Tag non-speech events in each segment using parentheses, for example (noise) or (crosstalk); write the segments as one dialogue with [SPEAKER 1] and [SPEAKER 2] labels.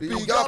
[SPEAKER 1] be God.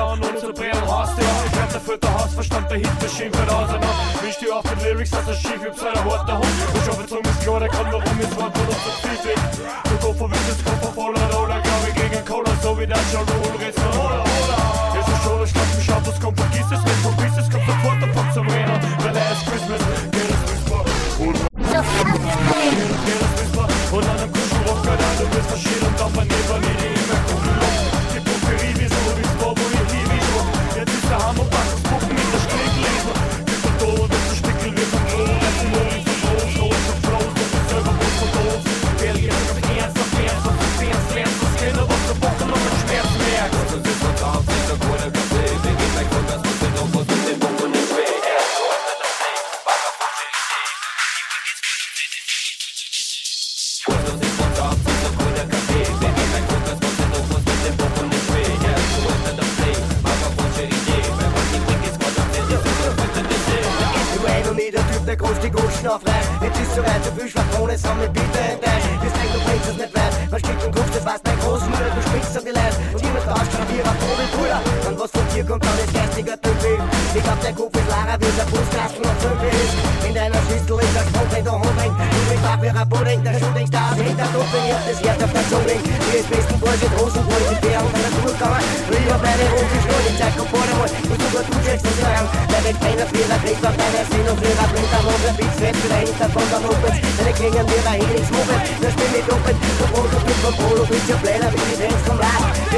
[SPEAKER 1] Chance an unsere Brillen hast du Ich hab dafür der Hassverstand der Hitmaschine verrasen hat Misch die auf mit Lyrics, dass er schief wie seiner Worte Hund. Und schon bezogen ist klar, der kann warum ist Wort von uns viel Du von Witz, Kopf voller Roller Glaube gegen Cola, so wie der John Rule Ritz von Hola, Hola Jetzt ist schon, ich glaub, mich ab, das kommt, vergiss es nicht Vergiss es, kommt sofort der Pop zum Renner Weil er ist Christmas, es geht es Whisper Und an einem Kuschelrock, Alter, du bist verschieden vera Bodeng, der Schuhdeng, der Abhäng, der
[SPEAKER 2] Dumpel, jetzt ist hier der Verzungung. Die besten Boys sind Rosenbräuche, der auf einer Schulkammer, drüber bleibe rote Schnur, die Zeit kommt vor dem Mund, und sogar du checkst das Lachen. Wer weg keiner Fehler kriegt, auf deiner Sendung, Lehrer bringt am Ofen, Beats, Fett, vielleicht der deine Klingen, wir da hin, spiel mit du Brot, du bist vom Polo, bist ja wie die vom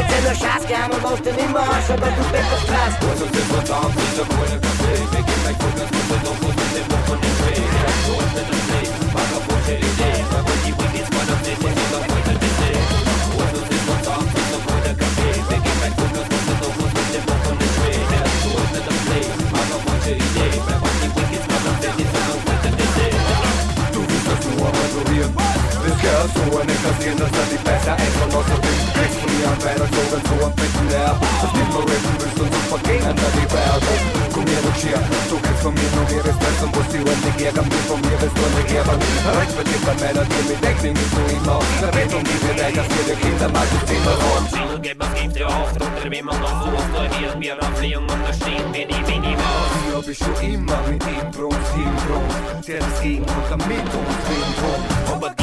[SPEAKER 2] sind nur gern und immer aus, aber du bist auf
[SPEAKER 3] da, und wir gehen wir sind von dem hit it. Girls Ruhe nicht kassieren, das hat dich besser extra noch so dick Kriegst von mir an Weihnachtslogan, so ein bisschen nerv Das gibt mir Rippen, willst und sofort gehen an die Berge Komm her, du Schier, du kriegst von mir nur die Respekt Und musst die Runde gehen, am Bild von mir bist du eine Geber Recht dir bei Männern, die mit Deck nehmen, du immer auf Da wird um die Welt, dass wir der Kinder mal die Zimmer rund
[SPEAKER 4] Angeber gibt dir oft, unter wem man noch so oft Wir mir auf und das stehen wir nie, wie
[SPEAKER 3] Ich war Hab ich schon immer mit ihm Brust, ihm Brust Der ist gegen und damit uns wegen Grund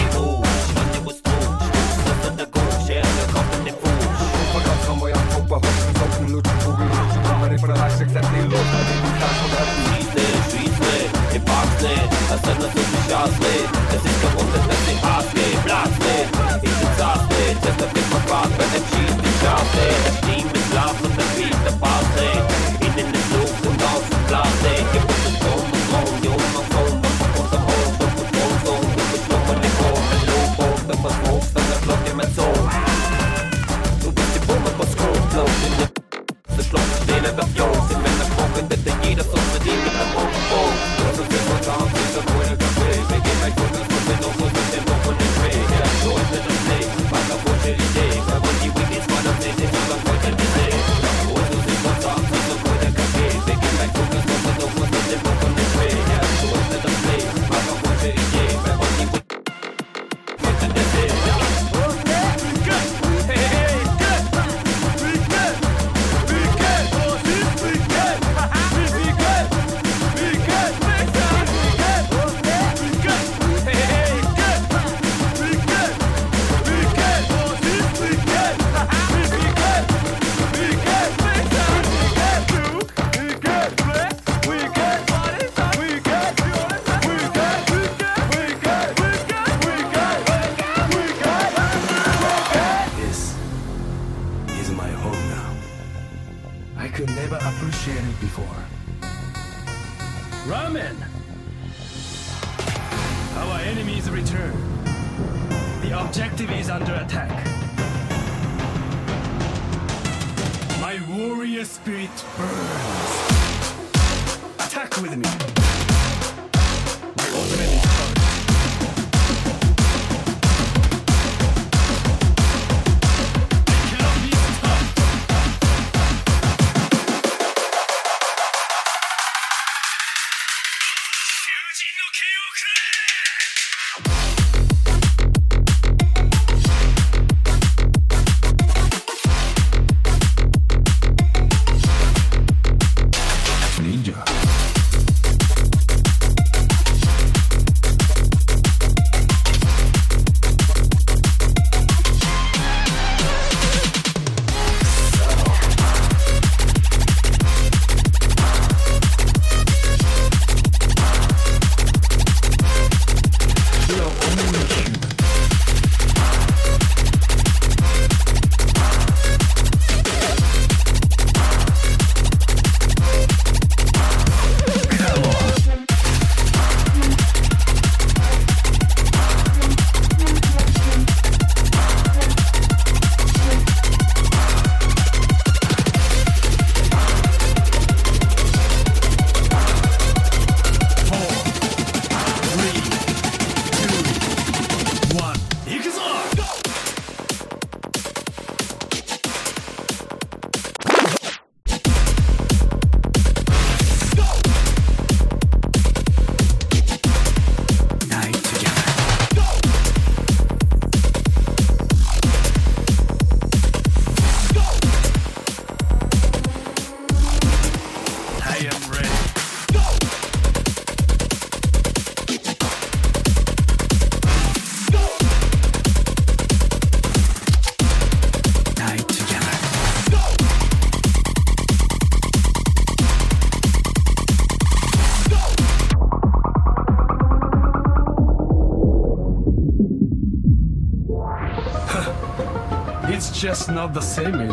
[SPEAKER 3] for the naše kretný lov Tady
[SPEAKER 5] vytáš od hrdí Žítli, žítli, i pásli A jsem na to vyšásli Desíčka poté testy hásli, vrátli I ty cásli, cesta ty pakvát Bene přijít ty šásli Nesmíme zlávno ten not the same eh?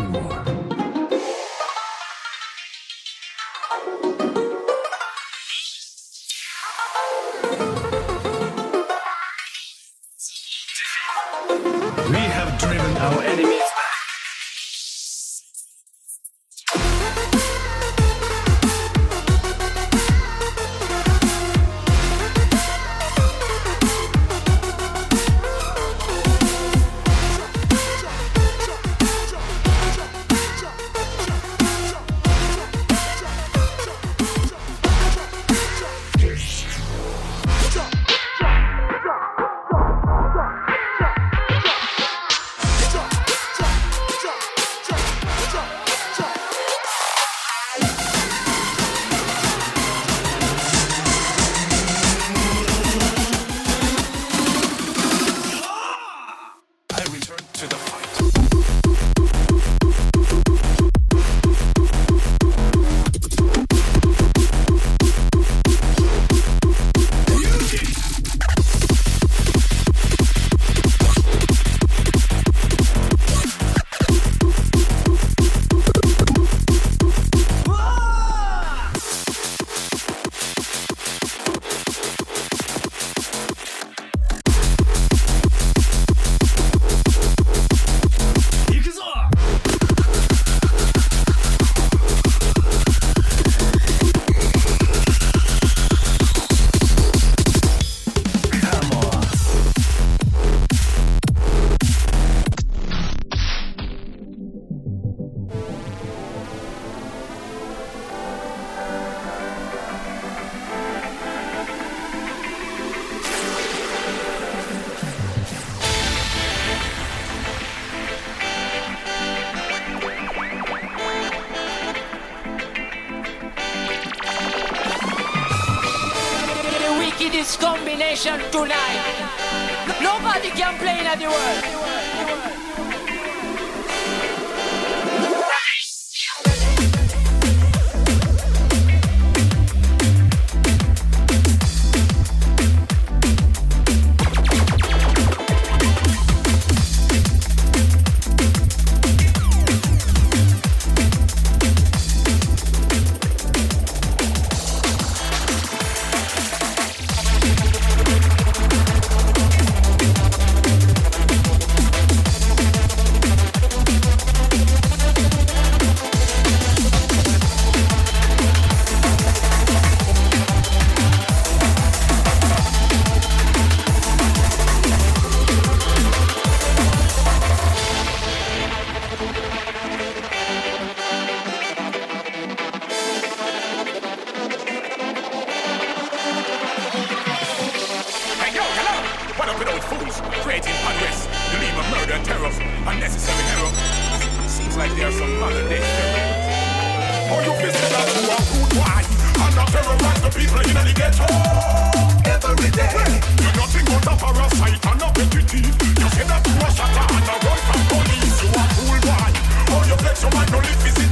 [SPEAKER 5] brain the
[SPEAKER 6] ghetto. Every day. You're nothing but a parasite and a petty You say that you a shatter and a run from police. You a cool boy. All your flex, your mind, no live physical.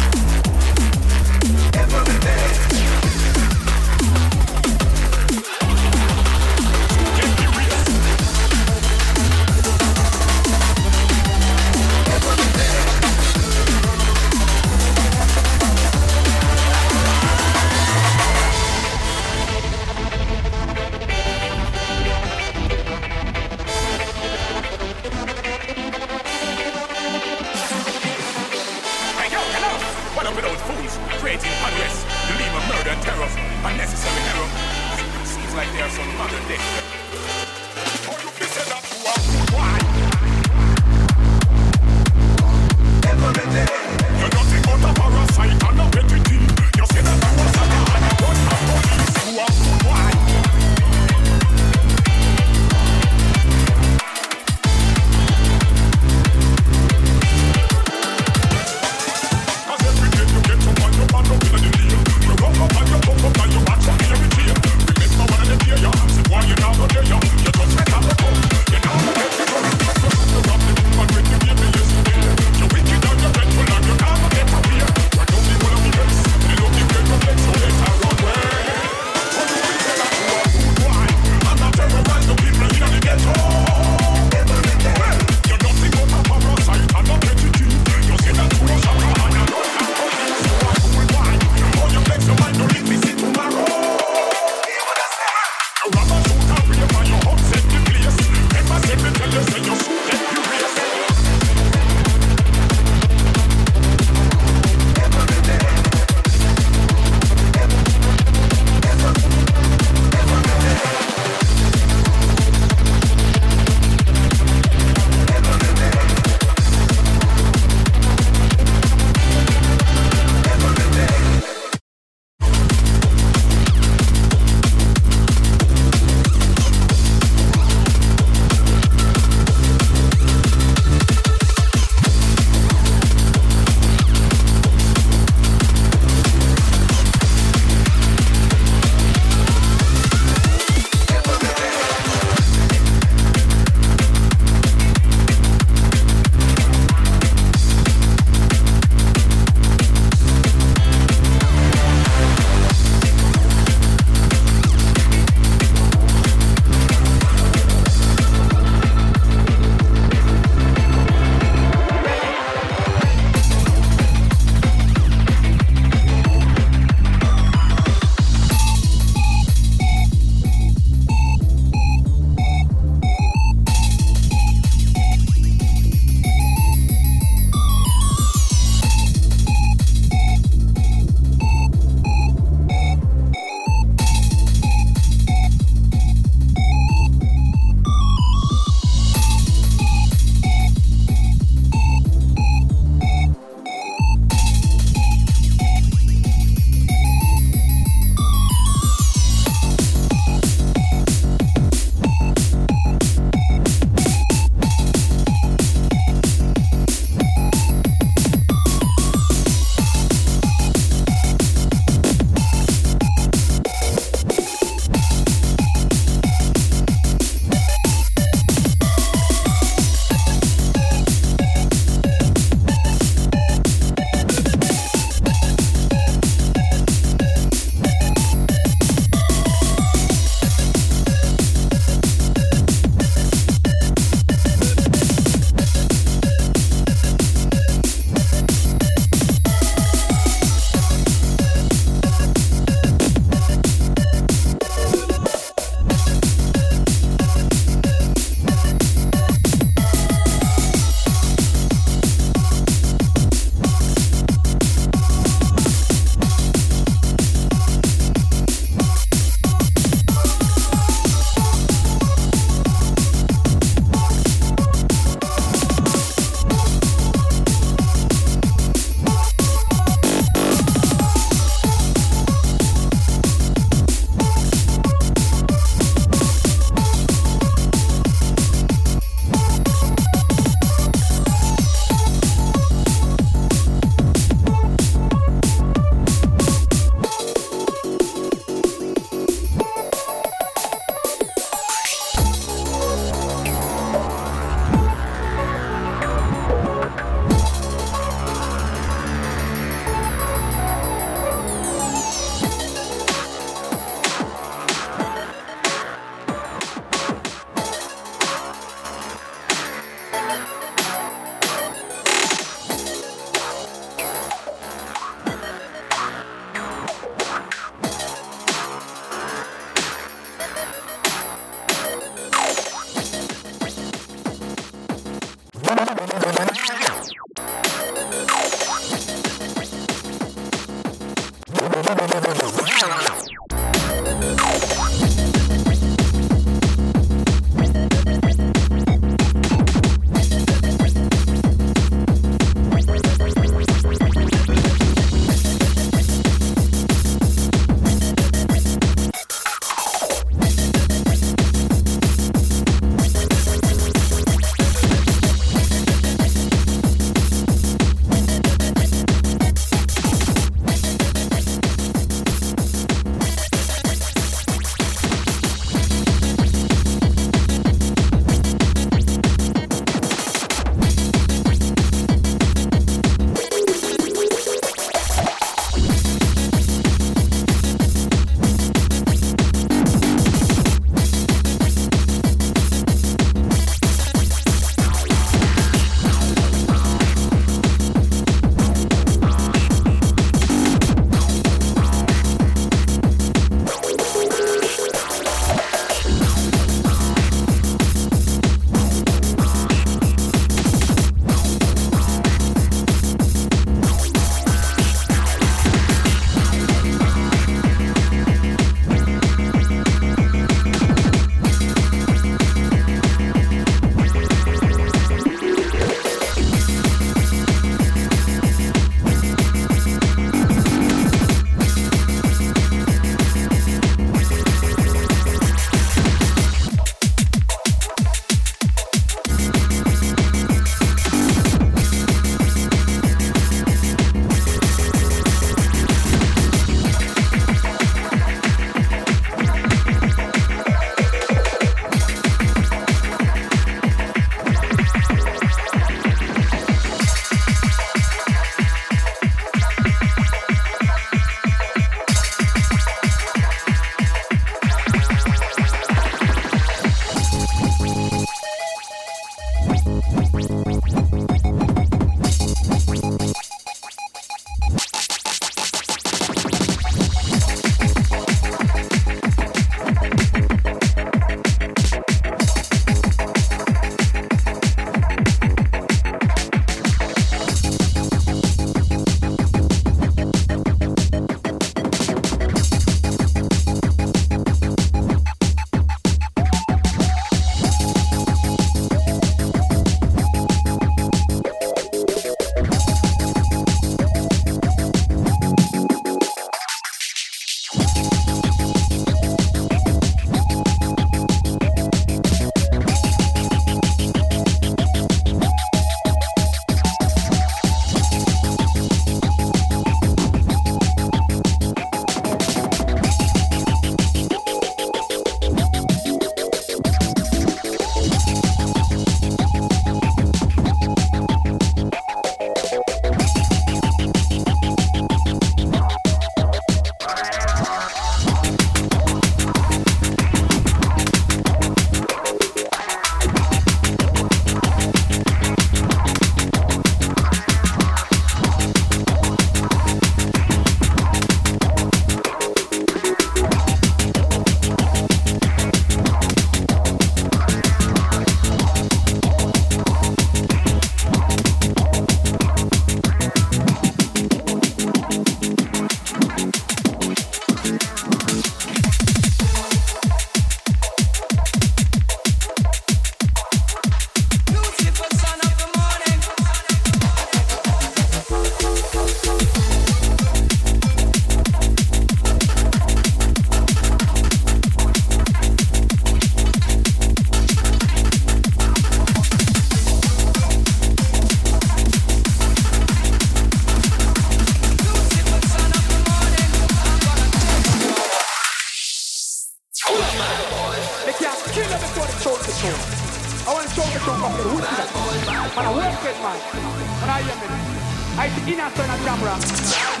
[SPEAKER 6] in
[SPEAKER 7] a son of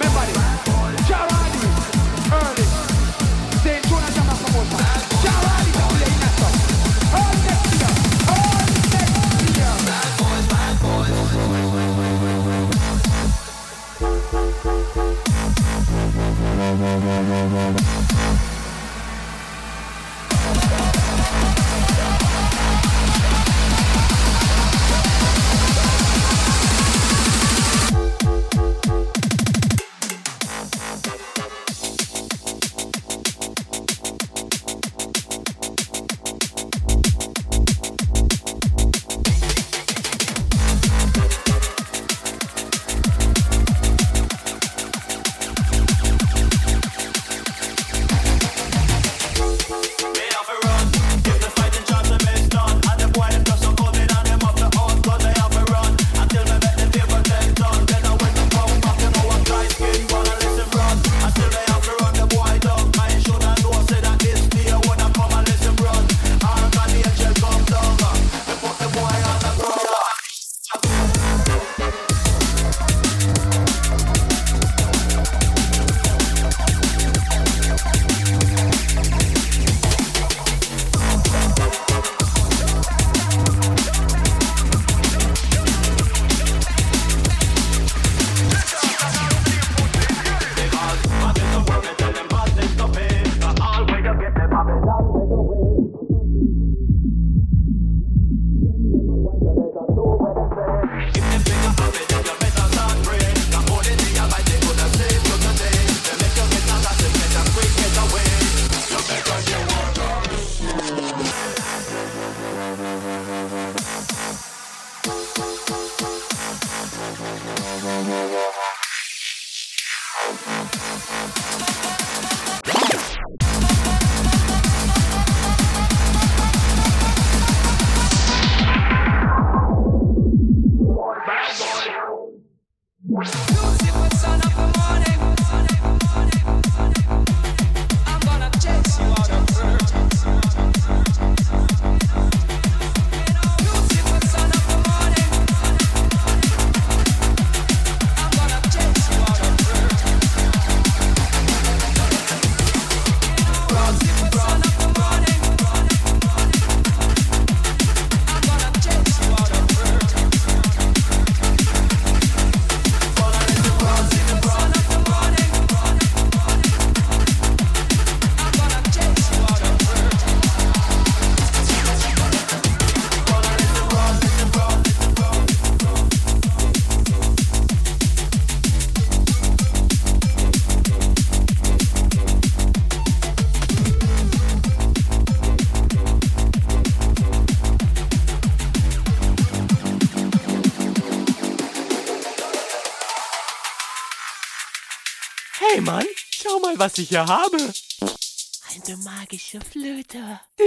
[SPEAKER 8] was ich hier habe.
[SPEAKER 9] Eine magische Flöte.
[SPEAKER 8] Die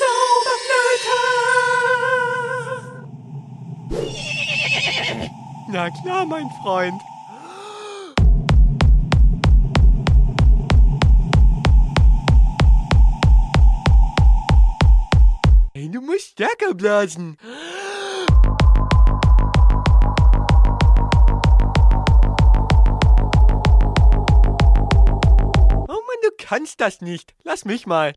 [SPEAKER 8] Zauberflöte. Na klar, mein Freund. Hey, du musst stärker blasen. Kannst das nicht. Lass mich mal.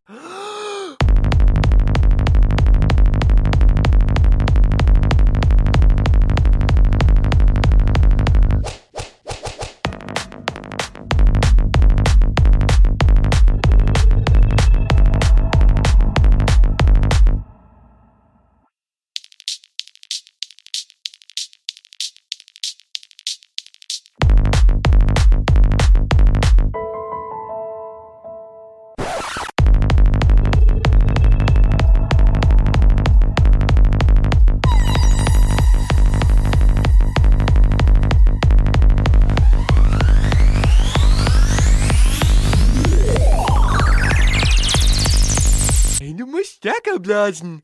[SPEAKER 8] Blasen.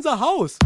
[SPEAKER 8] Unser Haus?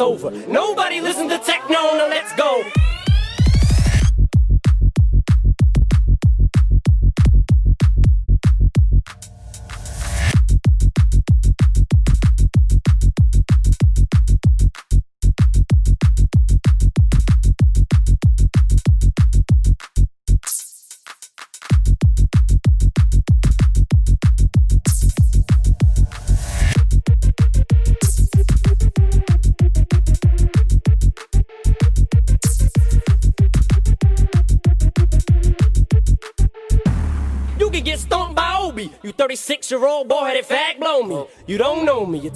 [SPEAKER 10] Over.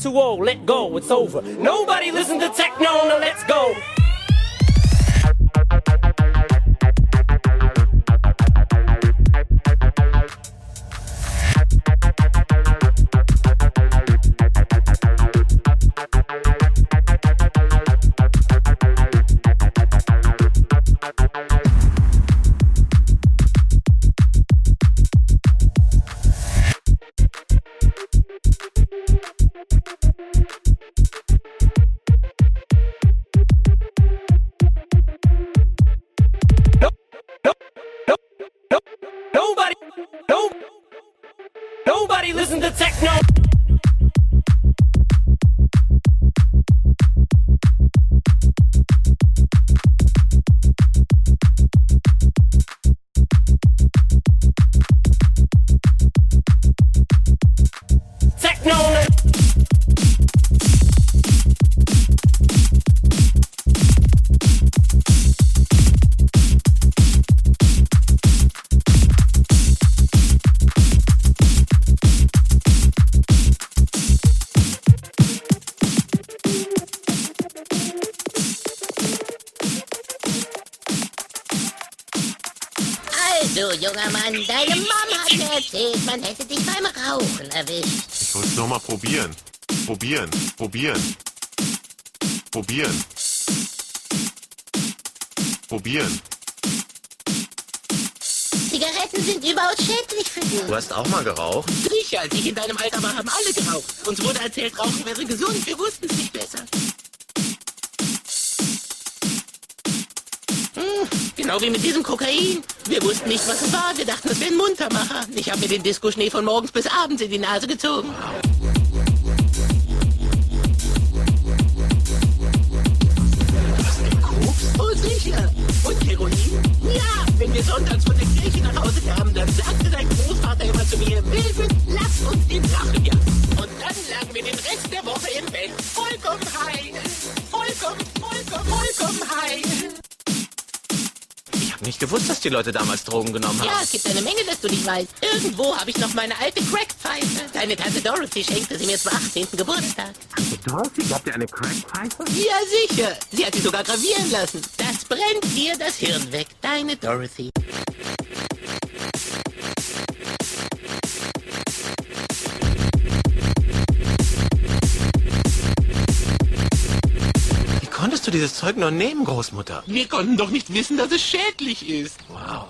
[SPEAKER 10] Too old, let go, it's over. Nobody
[SPEAKER 11] man hätte dich beim Rauchen erwischt.
[SPEAKER 12] Ich muss noch mal probieren. Probieren. Probieren. Probieren. Probieren.
[SPEAKER 11] Zigaretten sind überaus schädlich für dich.
[SPEAKER 13] Du hast auch mal geraucht?
[SPEAKER 11] Sicher, als ich in deinem Alter war, haben alle geraucht. Uns wurde erzählt, Rauchen wäre gesund. Wir wussten es nicht besser. Hm, genau wie mit diesem Kokain. Wir wussten nicht, was es war. Wir dachten, es wäre ein Muntermacher. Ich habe mir den Disco-Schnee von morgens bis abends in die Nase gezogen. Koks? Oh, sicher. Und Heroin? Ja, wenn wir sonntags von der Kirche nach Hause kamen, dann sagte dein Großvater immer zu mir, Wilfried, lass uns den Drachen jagen. Und dann lagen wir den Rest der Woche im Bett. Vollkommen high. Vollkommen, vollkommen, vollkommen high.
[SPEAKER 13] Ich habe nicht gewusst, dass die Leute damals Drogen genommen haben.
[SPEAKER 11] Ja, es gibt eine Menge, dass du nicht weißt. Irgendwo habe ich noch meine alte Crackpfeife. Deine Tante Dorothy schenkte sie mir zum 18. Geburtstag.
[SPEAKER 13] Dorothy, habt ihr eine Crackpfeife?
[SPEAKER 11] Ja, sicher. Sie hat sie sogar gravieren lassen. Das brennt dir das Hirn weg. Deine Dorothy.
[SPEAKER 13] Konntest du dieses Zeug nur nehmen, Großmutter?
[SPEAKER 11] Wir konnten doch nicht wissen, dass es schädlich ist.
[SPEAKER 13] Wow.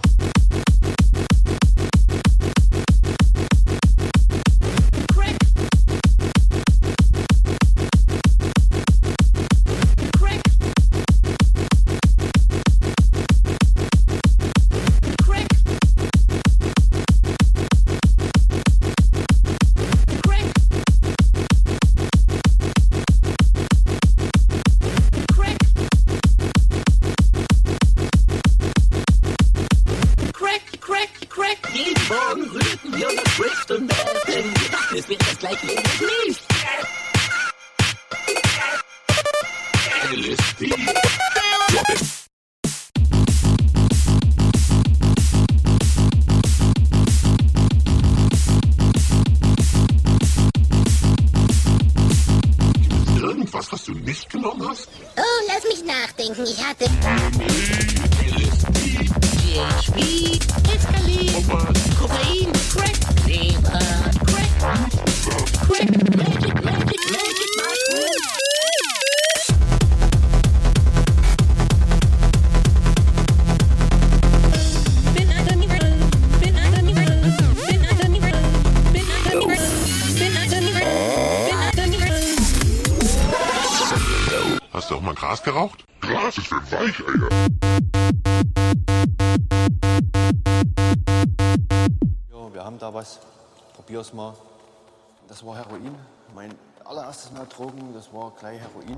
[SPEAKER 14] Drogen, das war gleich Heroin.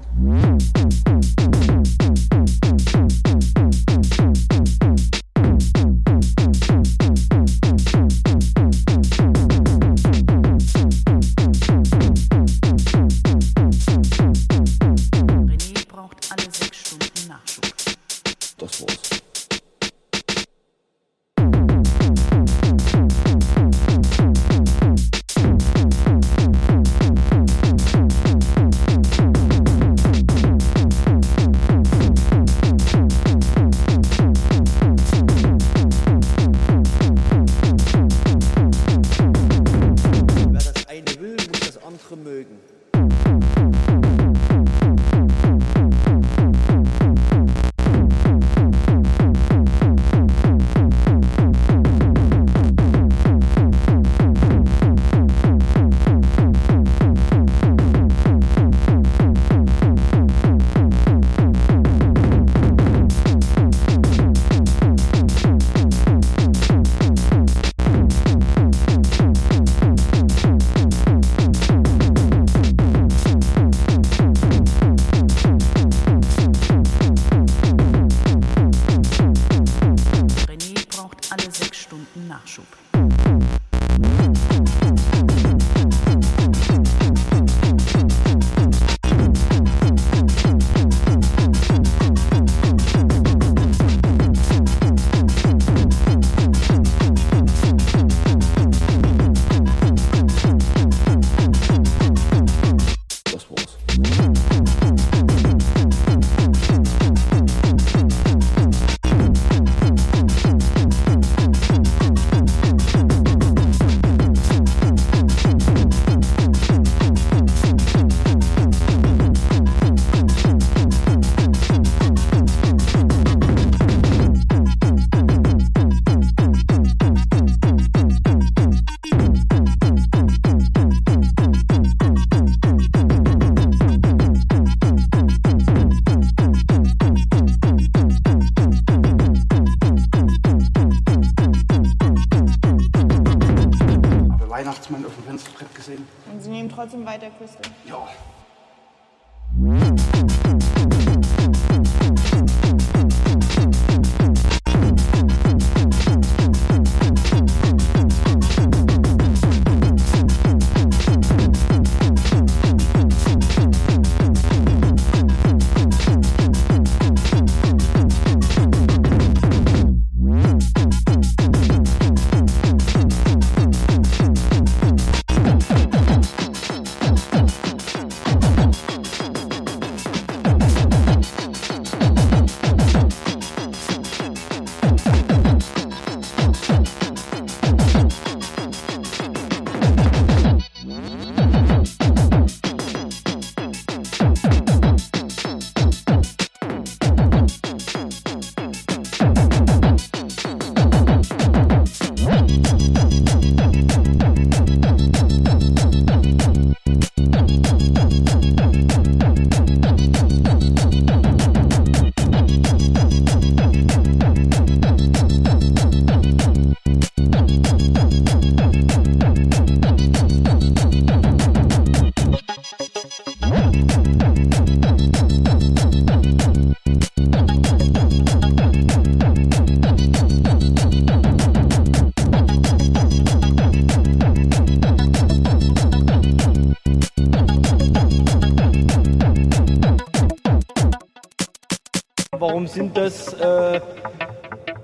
[SPEAKER 15] Warum sind das äh,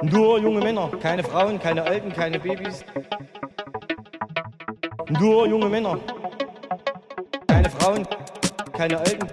[SPEAKER 15] nur junge Männer? Keine Frauen, keine Alten, keine Babys. Nur junge Männer. Keine Frauen, keine Alten.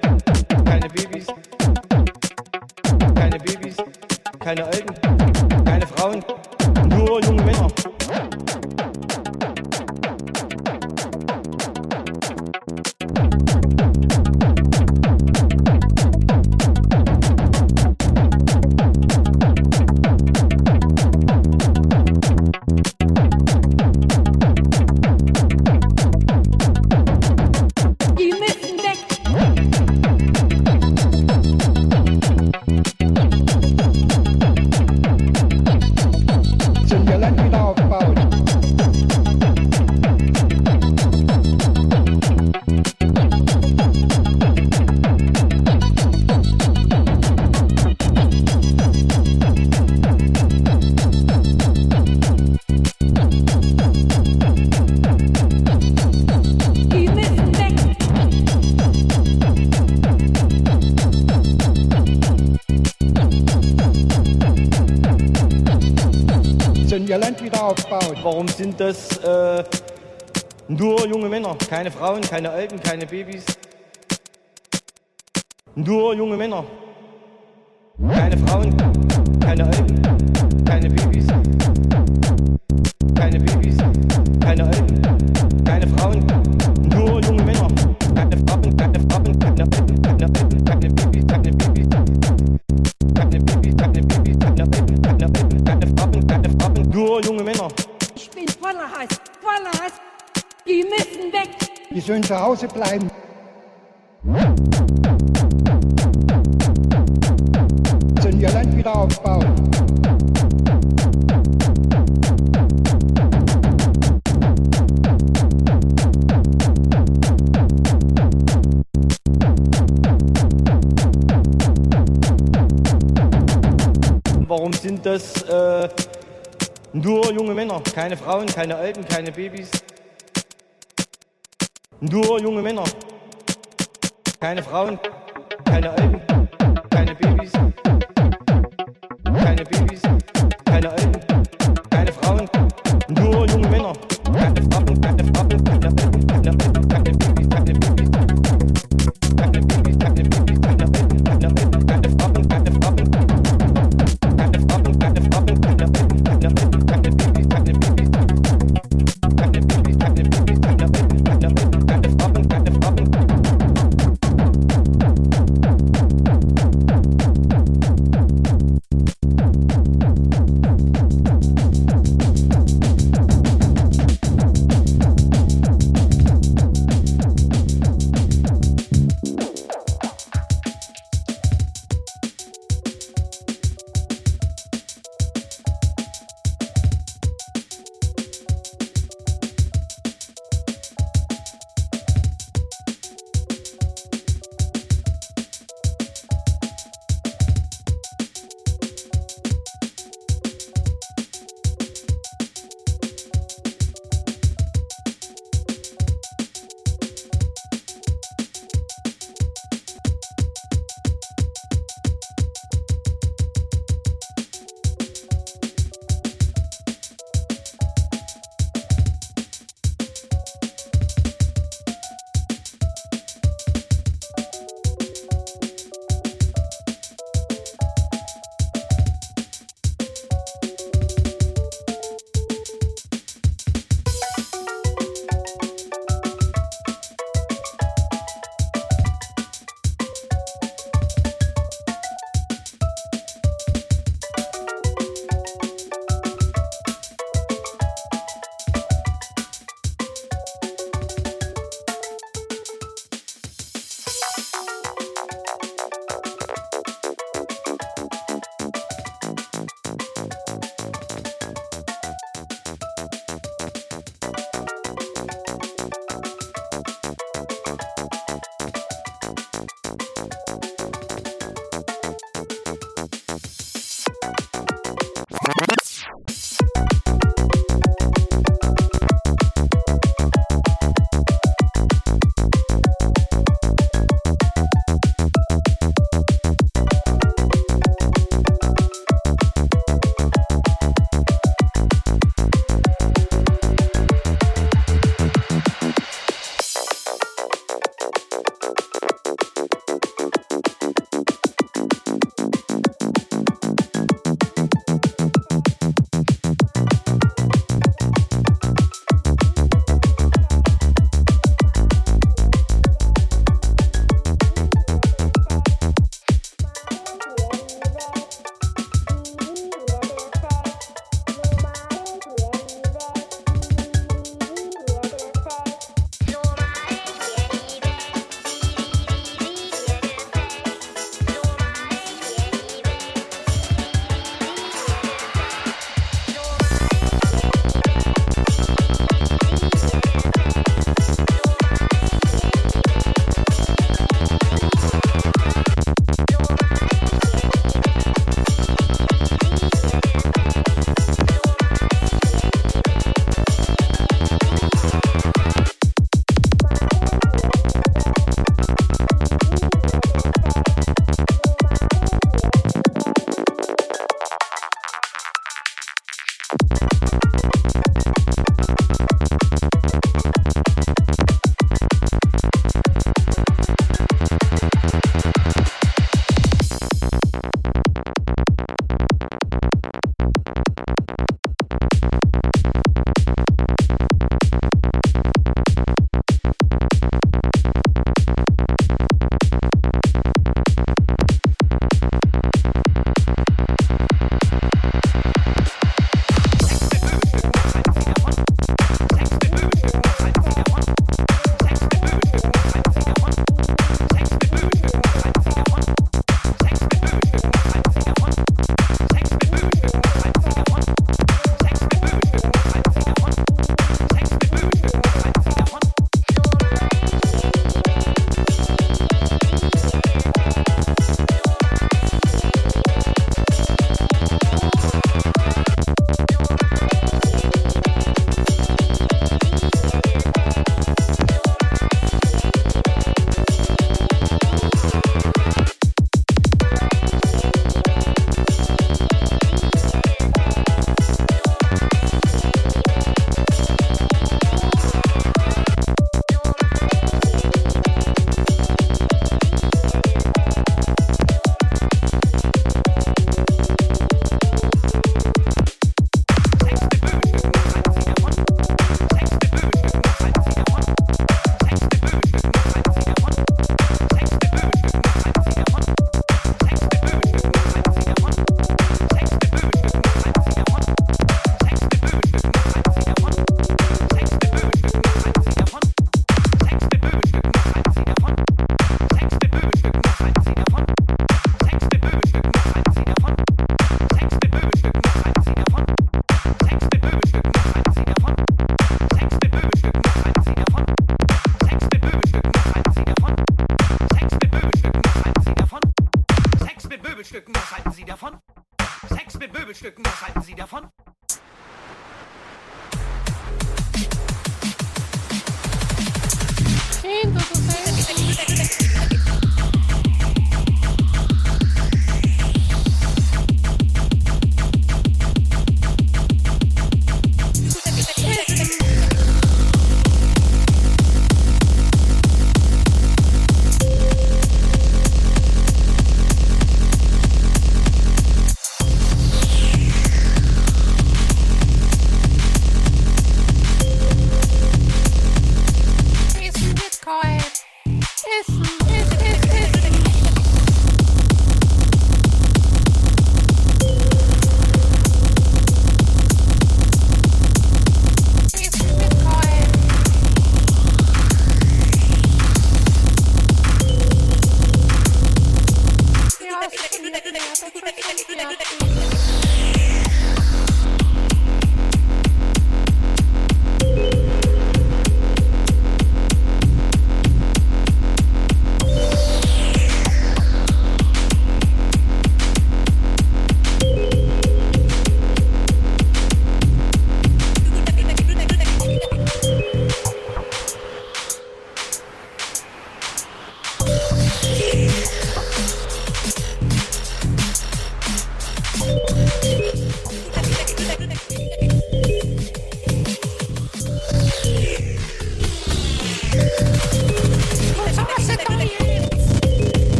[SPEAKER 7] sind
[SPEAKER 15] das äh, nur junge Männer, keine Frauen, keine Alten, keine Babys. Nur junge Männer.
[SPEAKER 16] Ich bin voller Hass, voller Hass. Die müssen weg.
[SPEAKER 7] Die sollen zu Hause bleiben. Sollen ihr Land wieder aufbauen.
[SPEAKER 15] Keine Frauen, keine Alten, keine Babys. Nur junge Männer. Keine Frauen, keine Alten.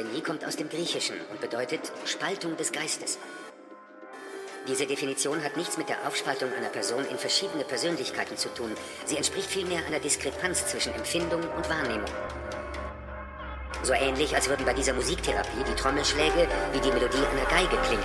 [SPEAKER 17] Schizophrenie kommt aus dem Griechischen und bedeutet Spaltung des Geistes. Diese Definition hat nichts mit der Aufspaltung einer Person in verschiedene Persönlichkeiten zu tun. Sie entspricht vielmehr einer Diskrepanz zwischen Empfindung und Wahrnehmung. So ähnlich, als würden bei dieser Musiktherapie die Trommelschläge wie die Melodie einer Geige klingen.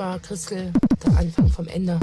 [SPEAKER 18] War Crystal der Anfang vom Ende.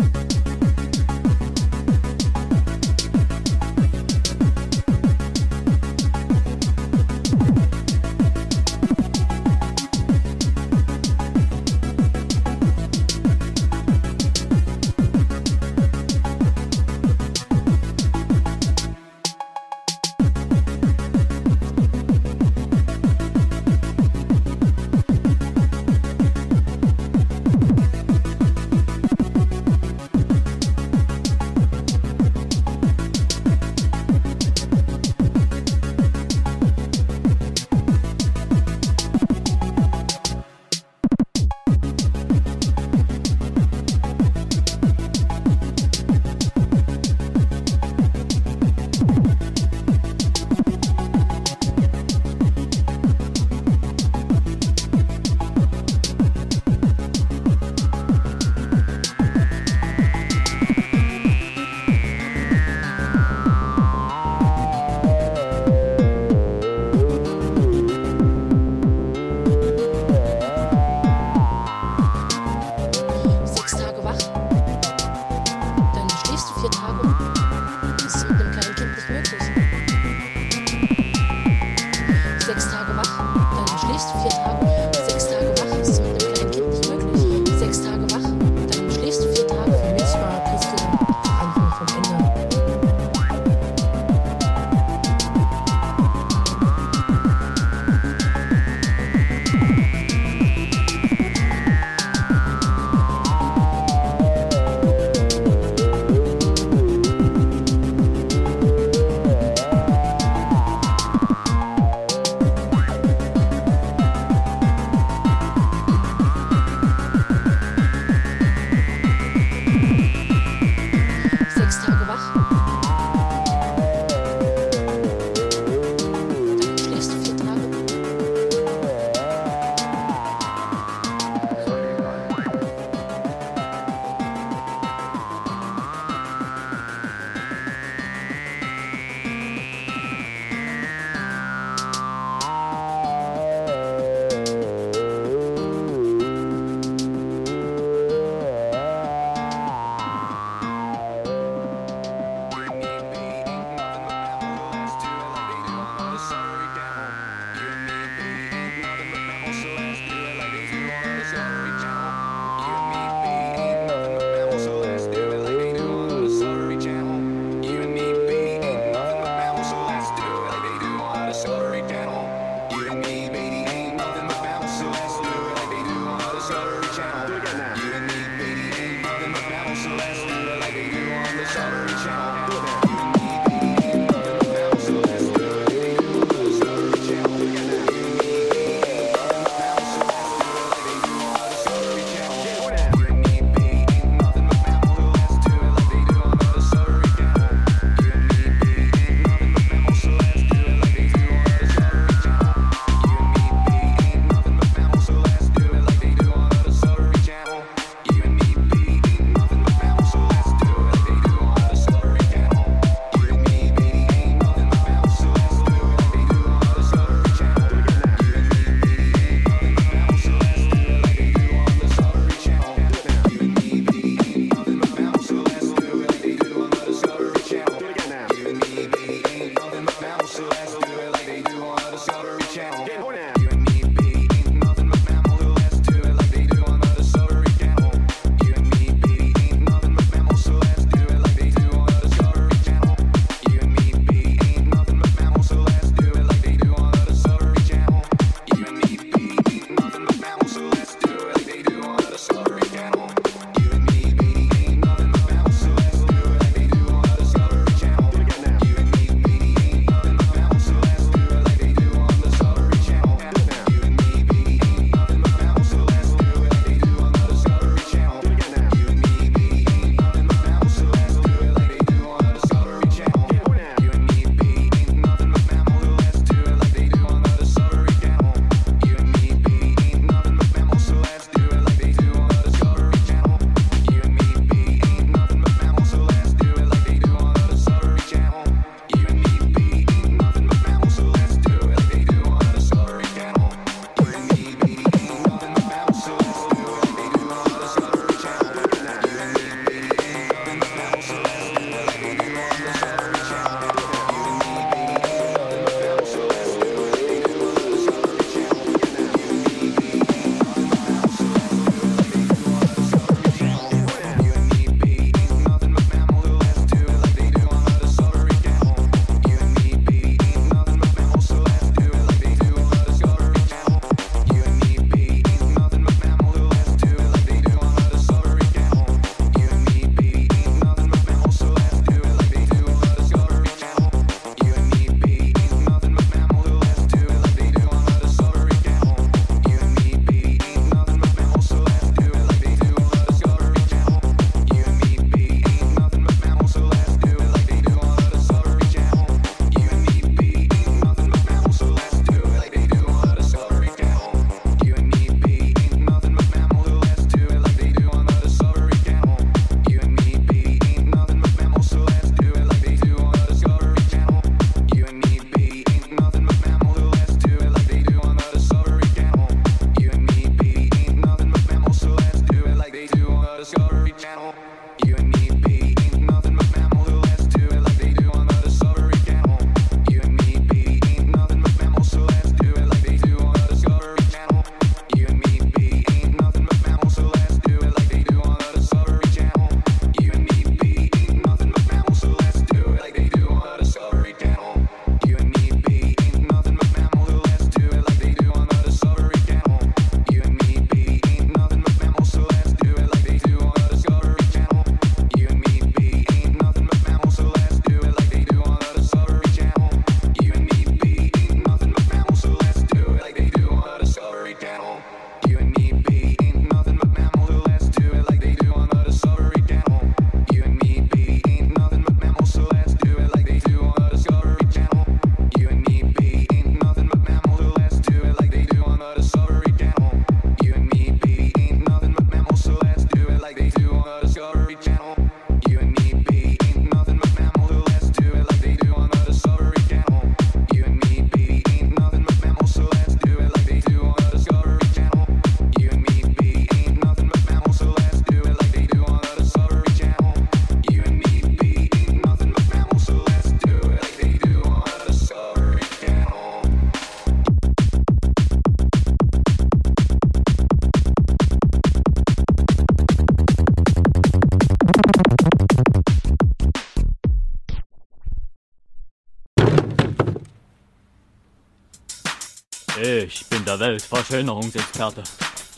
[SPEAKER 18] Der
[SPEAKER 19] Weltverschönerungsexperte.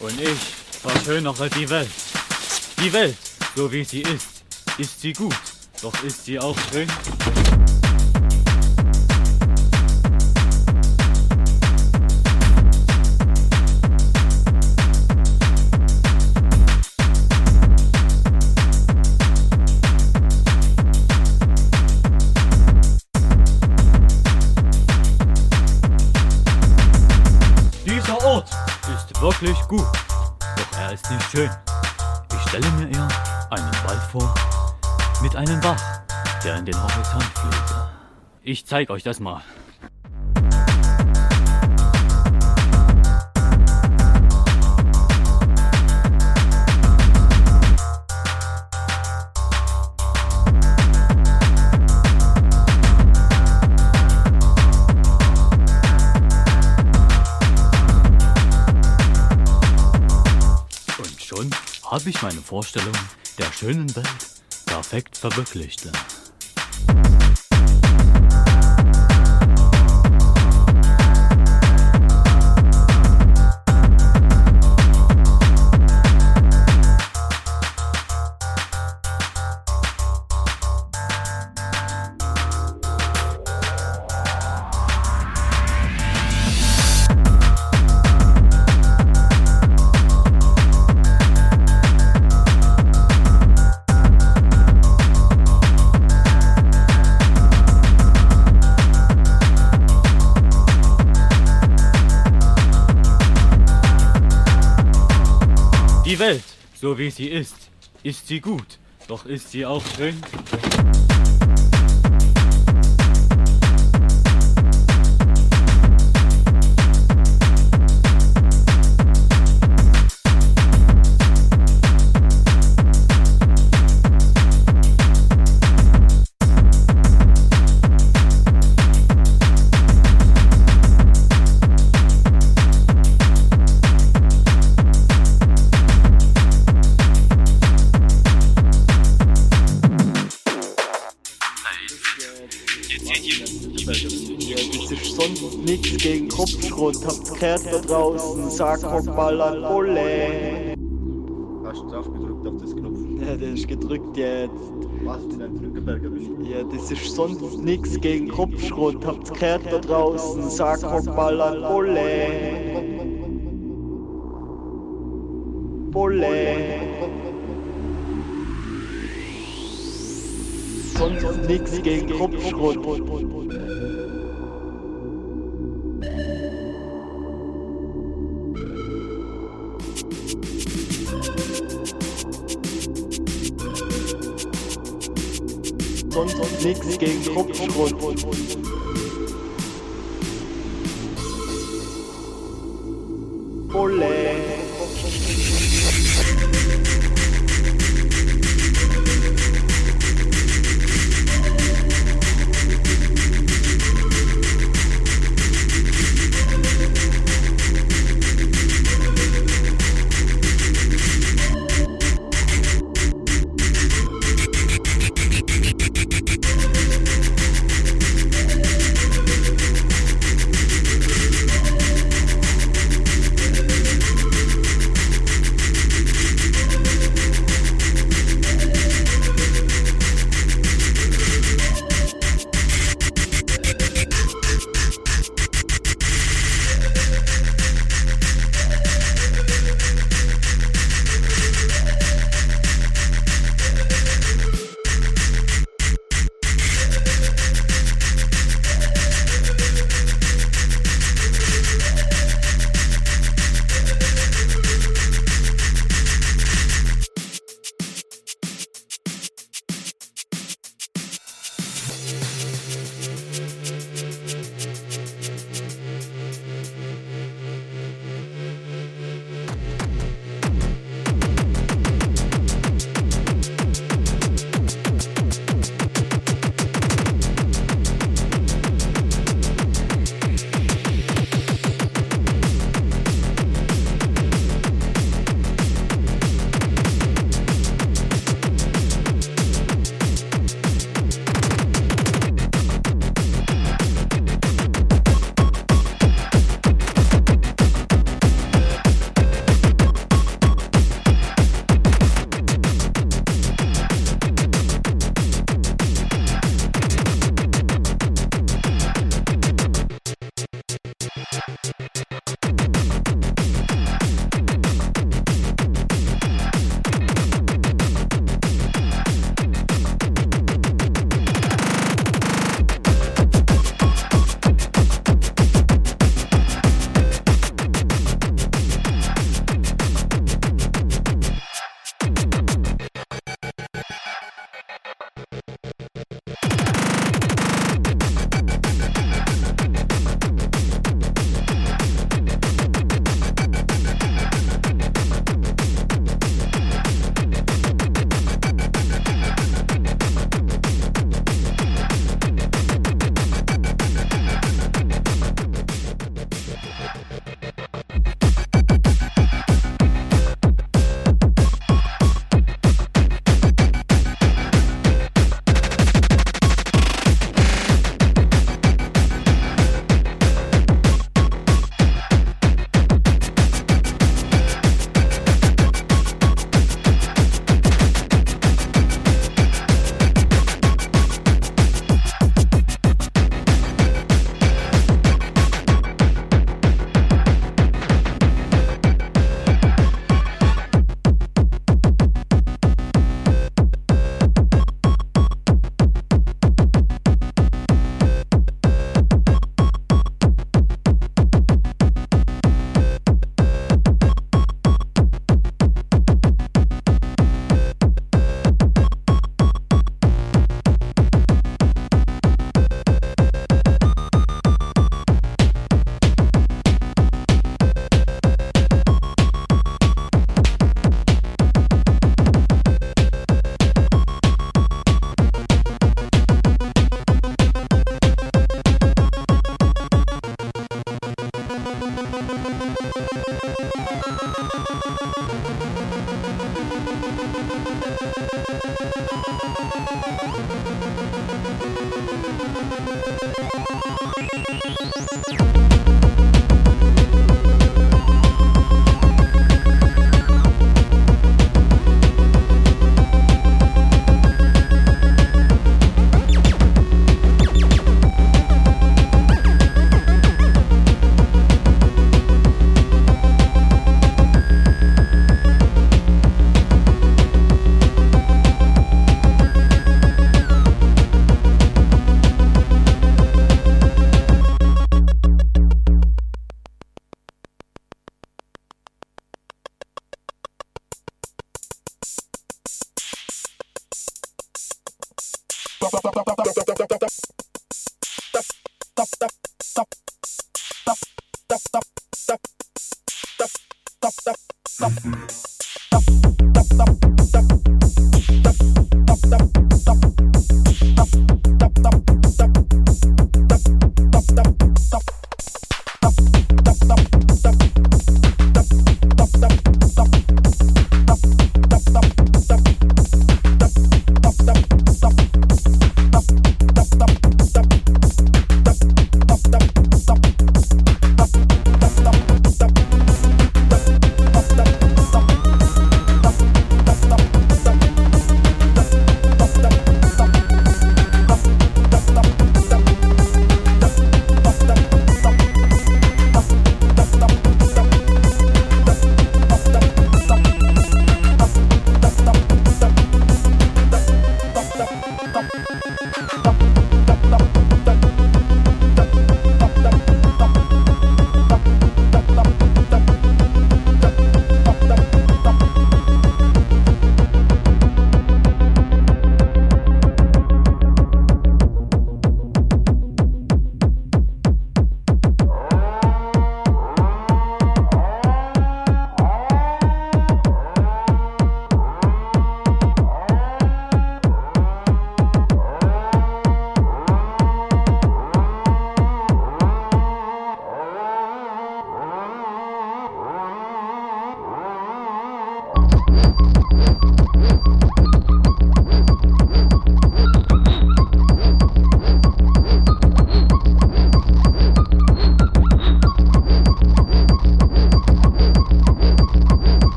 [SPEAKER 19] Und ich verschönere die Welt. Die Welt, so wie sie ist, ist sie gut. Doch ist sie auch schön? Wirklich gut, doch er ist nicht schön. Ich stelle mir eher einen Wald vor mit einem Bach, der in den Horizont führt. Ich zeig euch das mal. Habe ich meine Vorstellung der schönen Welt perfekt verwirklicht. So wie sie ist, ist sie gut, doch ist sie auch schön?
[SPEAKER 20] Gehört da draußen, sag Hockballern, Ole.
[SPEAKER 14] Hast du drauf gedrückt auf das Knopf? (laughs)
[SPEAKER 20] Ja, der ist gedrückt jetzt.
[SPEAKER 14] Was, in einem Drückenberger bist du?
[SPEAKER 20] Ja, das ist sonst nichts gegen Kopfschrott. Habt gehört da draußen, sag Hockballern, Ole. Ole. Sonst nichts gegen Kopfschrott. Sonst nichts gegen Kopfschrott. Ole.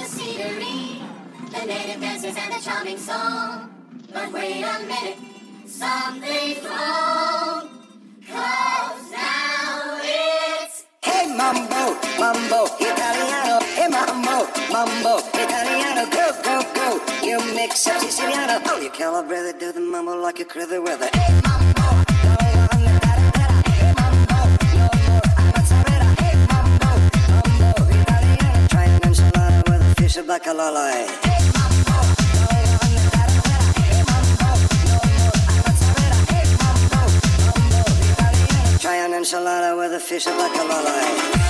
[SPEAKER 9] The scenery, the native dances and the charming song. But wait a minute, something's wrong. Cause now it's
[SPEAKER 21] Hey mambo, mambo, italiano. Hey mambo, mambo, italiano. Go, go, go. You mix up Siciliano. Oh, you calibrate do the mambo like you the weather. Hey mambo, italiano. Try an enchilada with a fish of bacalala.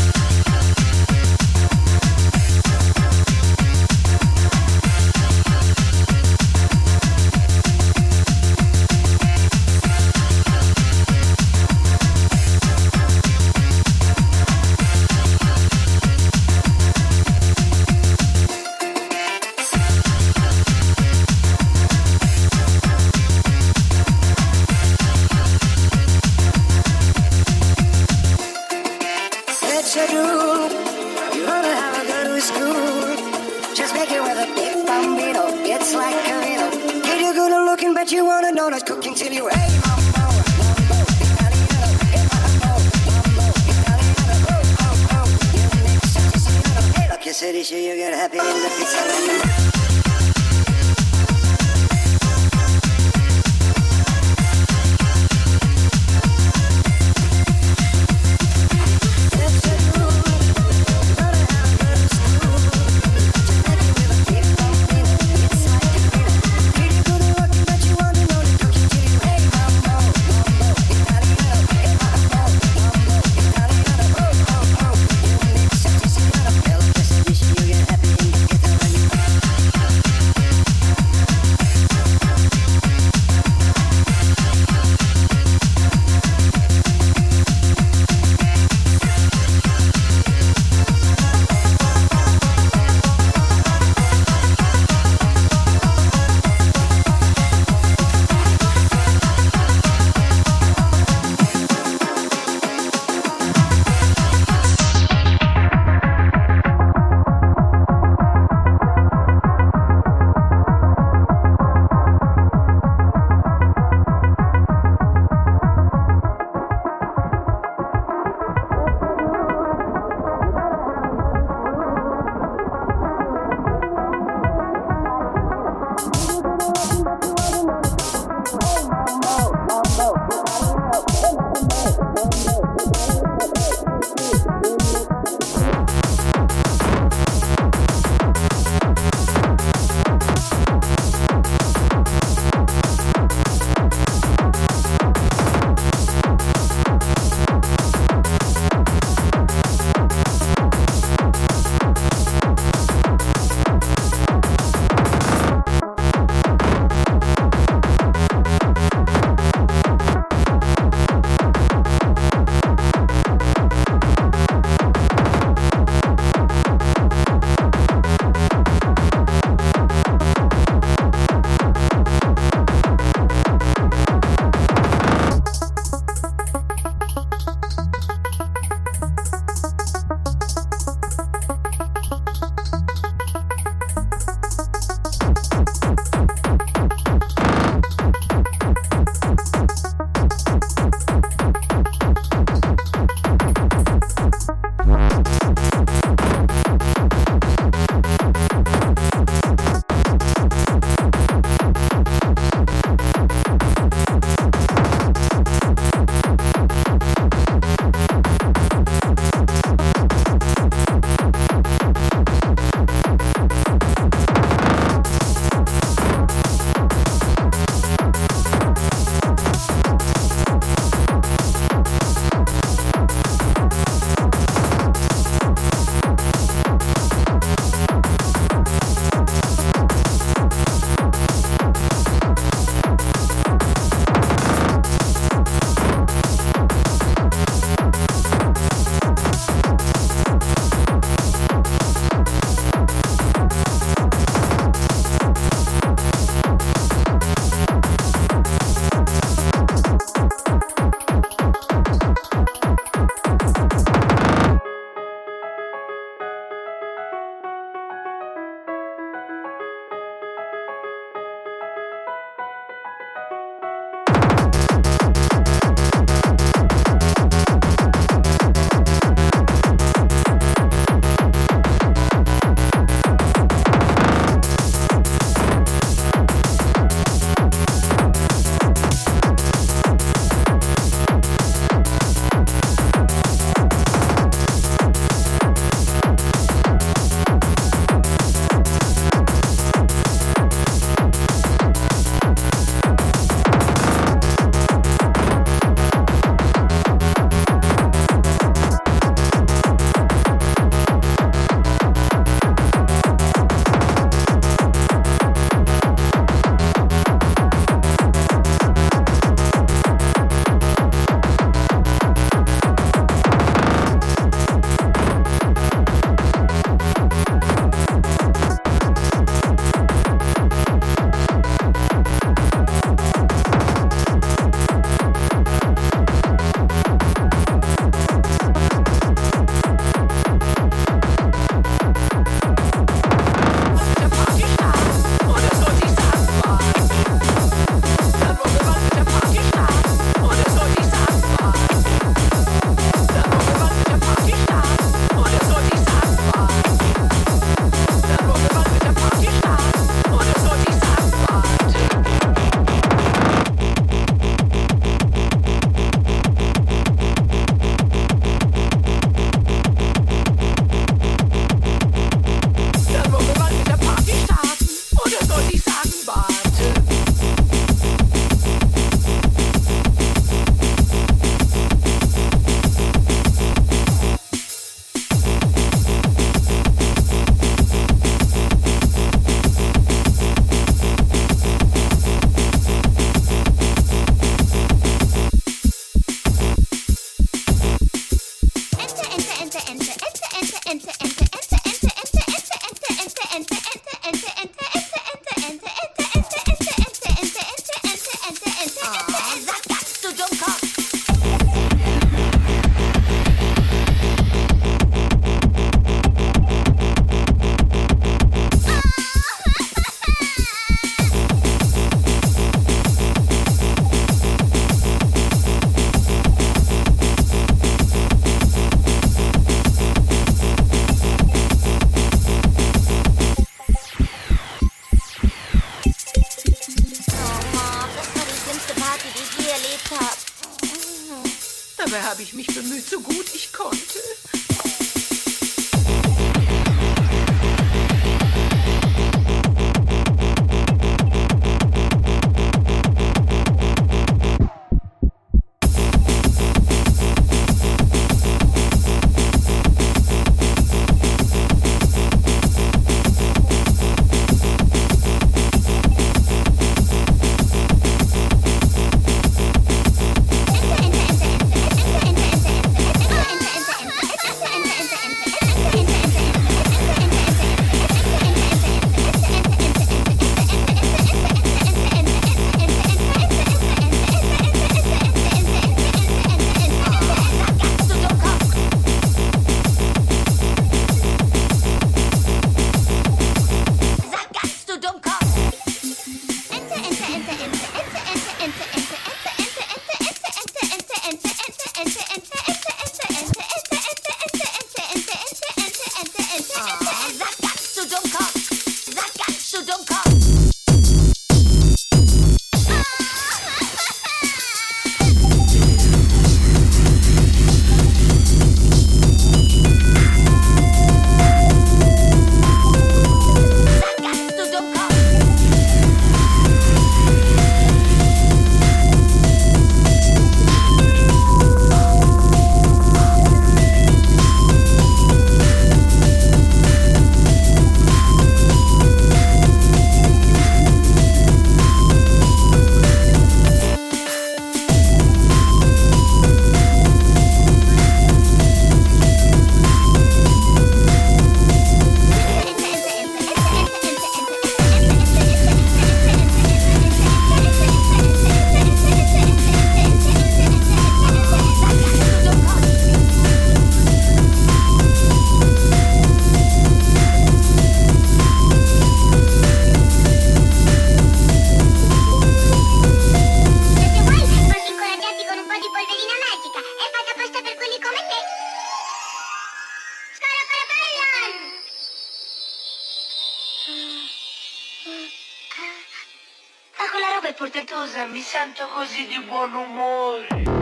[SPEAKER 20] Sento così di buon umore.